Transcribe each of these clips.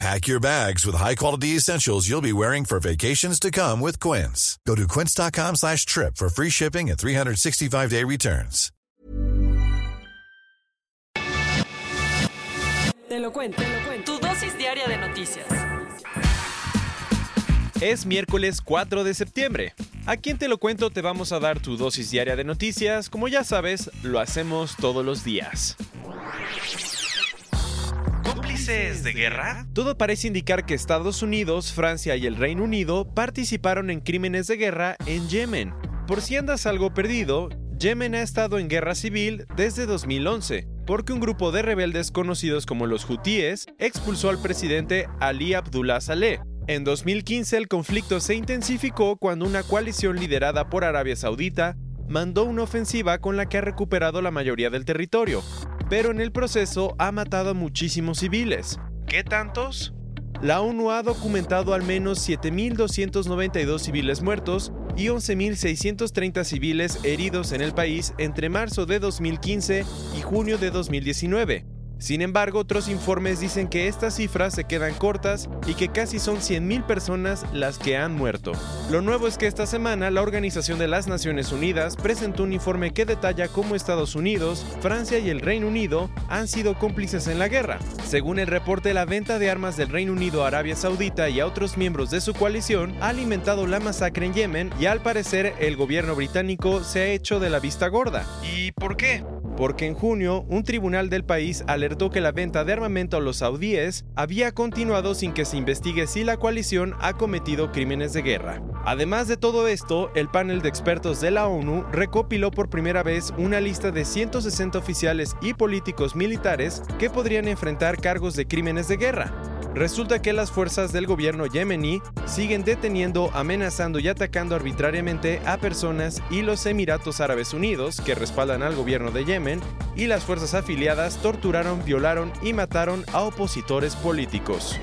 Pack your bags with high-quality essentials you'll be wearing for vacations to come with Quince. Go to quince.com slash trip for free shipping and 365-day returns. Te lo cuento, te lo cuento. Tu dosis diaria de noticias. Es miércoles 4 de septiembre. Aquí en Te lo cuento te vamos a dar tu dosis diaria de noticias. Como ya sabes, lo hacemos todos los días. ¿Cómplices de guerra? Todo parece indicar que Estados Unidos, Francia y el Reino Unido participaron en crímenes de guerra en Yemen. Por si andas algo perdido, Yemen ha estado en guerra civil desde 2011, porque un grupo de rebeldes conocidos como los hutíes expulsó al presidente Ali Abdullah Saleh. En 2015 el conflicto se intensificó cuando una coalición liderada por Arabia Saudita mandó una ofensiva con la que ha recuperado la mayoría del territorio, pero en el proceso ha matado a muchísimos civiles. ¿Qué tantos? La ONU ha documentado al menos 7.292 civiles muertos y 11.630 civiles heridos en el país entre marzo de 2015 y junio de 2019. Sin embargo, otros informes dicen que estas cifras se quedan cortas y que casi son 100.000 personas las que han muerto. Lo nuevo es que esta semana la Organización de las Naciones Unidas presentó un informe que detalla cómo Estados Unidos, Francia y el Reino Unido han sido cómplices en la guerra. Según el reporte, la venta de armas del Reino Unido a Arabia Saudita y a otros miembros de su coalición ha alimentado la masacre en Yemen y al parecer el gobierno británico se ha hecho de la vista gorda. ¿Y por qué? Porque en junio un tribunal del país alertó que la venta de armamento a los saudíes había continuado sin que se investigue si la coalición ha cometido crímenes de guerra. Además de todo esto, el panel de expertos de la ONU recopiló por primera vez una lista de 160 oficiales y políticos militares que podrían enfrentar cargos de crímenes de guerra. Resulta que las fuerzas del gobierno yemení siguen deteniendo, amenazando y atacando arbitrariamente a personas y los Emiratos Árabes Unidos, que respaldan al gobierno de Yemen, y las fuerzas afiliadas torturaron, violaron y mataron a opositores políticos.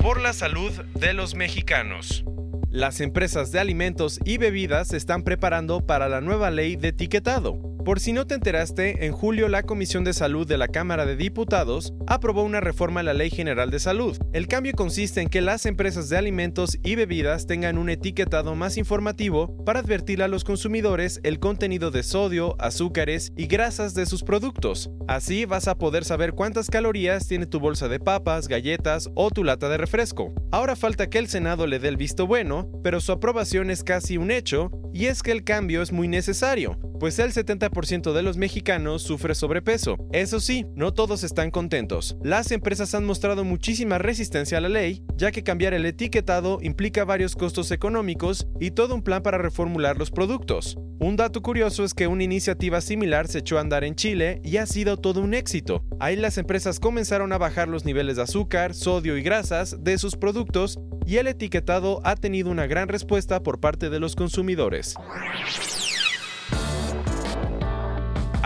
Por la salud de los mexicanos. Las empresas de alimentos y bebidas se están preparando para la nueva ley de etiquetado. Por si no te enteraste, en julio la Comisión de Salud de la Cámara de Diputados aprobó una reforma a la Ley General de Salud. El cambio consiste en que las empresas de alimentos y bebidas tengan un etiquetado más informativo para advertir a los consumidores el contenido de sodio, azúcares y grasas de sus productos. Así vas a poder saber cuántas calorías tiene tu bolsa de papas, galletas o tu lata de refresco. Ahora falta que el Senado le dé el visto bueno, pero su aprobación es casi un hecho, y es que el cambio es muy necesario, pues el 70% de los mexicanos sufre sobrepeso. Eso sí, no todos están contentos. Las empresas han mostrado muchísima resistencia a la ley, ya que cambiar el etiquetado implica varios costos económicos y todo un plan para reformular los productos. Un dato curioso es que una iniciativa similar se echó a andar en Chile y ha sido todo un éxito. Ahí las empresas comenzaron a bajar los niveles de azúcar, sodio y grasas de sus productos y el etiquetado ha tenido una gran respuesta por parte de los consumidores.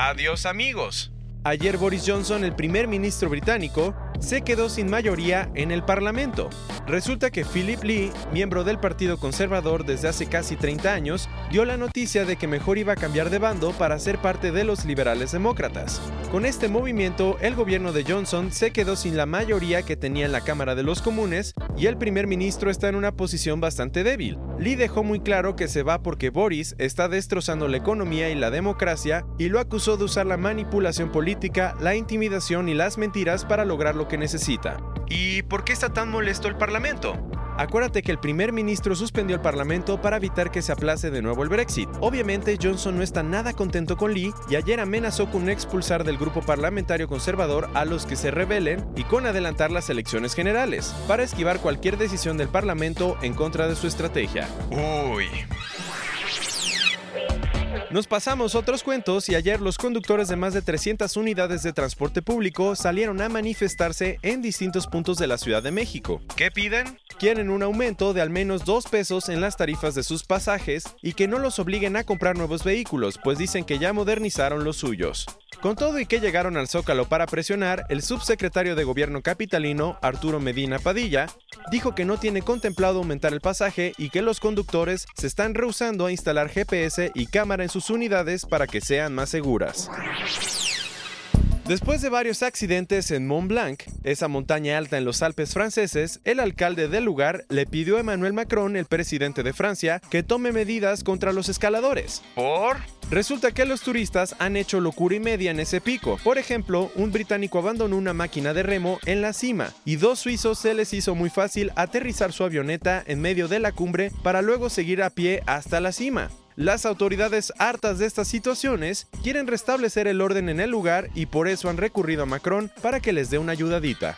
Adiós amigos. Ayer Boris Johnson, el primer ministro británico, se quedó sin mayoría en el Parlamento. Resulta que Philip Lee, miembro del Partido Conservador desde hace casi 30 años, dio la noticia de que mejor iba a cambiar de bando para ser parte de los liberales demócratas. Con este movimiento, el gobierno de Johnson se quedó sin la mayoría que tenía en la Cámara de los Comunes y el primer ministro está en una posición bastante débil. Lee dejó muy claro que se va porque Boris está destrozando la economía y la democracia y lo acusó de usar la manipulación política, la intimidación y las mentiras para lograr lo que necesita. ¿Y por qué está tan molesto el Parlamento? Acuérdate que el primer ministro suspendió el Parlamento para evitar que se aplace de nuevo el Brexit. Obviamente Johnson no está nada contento con Lee y ayer amenazó con expulsar del grupo parlamentario conservador a los que se rebelen y con adelantar las elecciones generales, para esquivar cualquier decisión del Parlamento en contra de su estrategia. Uy. Nos pasamos otros cuentos y ayer los conductores de más de 300 unidades de transporte público salieron a manifestarse en distintos puntos de la Ciudad de México. ¿Qué piden? Quieren un aumento de al menos 2 pesos en las tarifas de sus pasajes y que no los obliguen a comprar nuevos vehículos, pues dicen que ya modernizaron los suyos. Con todo y que llegaron al Zócalo para presionar, el subsecretario de Gobierno capitalino, Arturo Medina Padilla, dijo que no tiene contemplado aumentar el pasaje y que los conductores se están rehusando a instalar GPS y cámara en sus unidades para que sean más seguras. Después de varios accidentes en Mont Blanc, esa montaña alta en los Alpes franceses, el alcalde del lugar le pidió a Emmanuel Macron, el presidente de Francia, que tome medidas contra los escaladores. ¿Por? Resulta que los turistas han hecho locura y media en ese pico. Por ejemplo, un británico abandonó una máquina de remo en la cima y dos suizos se les hizo muy fácil aterrizar su avioneta en medio de la cumbre para luego seguir a pie hasta la cima. Las autoridades hartas de estas situaciones quieren restablecer el orden en el lugar y por eso han recurrido a Macron para que les dé una ayudadita.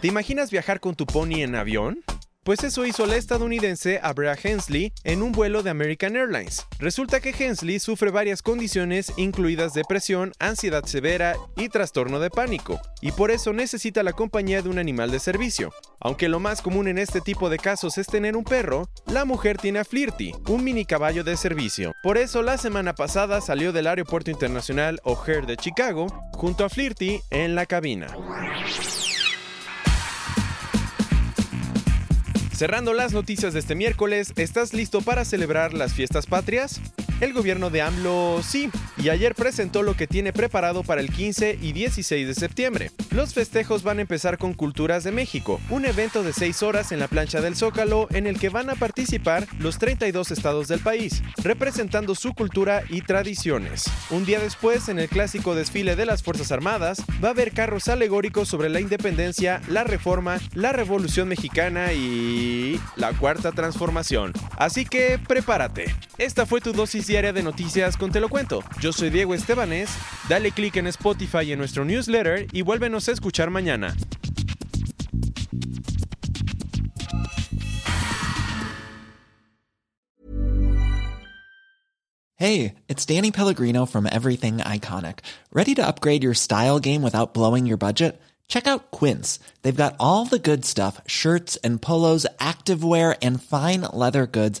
¿Te imaginas viajar con tu pony en avión? Pues eso hizo la estadounidense Abra Hensley en un vuelo de American Airlines. Resulta que Hensley sufre varias condiciones incluidas depresión, ansiedad severa y trastorno de pánico, y por eso necesita la compañía de un animal de servicio. Aunque lo más común en este tipo de casos es tener un perro, la mujer tiene a Flirty, un mini caballo de servicio. Por eso la semana pasada salió del Aeropuerto Internacional O'Hare de Chicago junto a Flirty en la cabina. Cerrando las noticias de este miércoles, ¿estás listo para celebrar las fiestas patrias? El gobierno de AMLO sí, y ayer presentó lo que tiene preparado para el 15 y 16 de septiembre. Los festejos van a empezar con Culturas de México, un evento de 6 horas en la plancha del Zócalo en el que van a participar los 32 estados del país, representando su cultura y tradiciones. Un día después, en el clásico desfile de las Fuerzas Armadas, va a haber carros alegóricos sobre la independencia, la reforma, la revolución mexicana y la cuarta transformación. Así que prepárate. Esta fue tu dosis diaria de noticias con Te lo cuento. Yo soy Diego Estebanés, dale click en Spotify en nuestro newsletter y vuélvenos a escuchar mañana. Hey, it's Danny Pellegrino from Everything Iconic. Ready to upgrade your style game without blowing your budget? Check out Quince. They've got all the good stuff shirts and polos, activewear, and fine leather goods,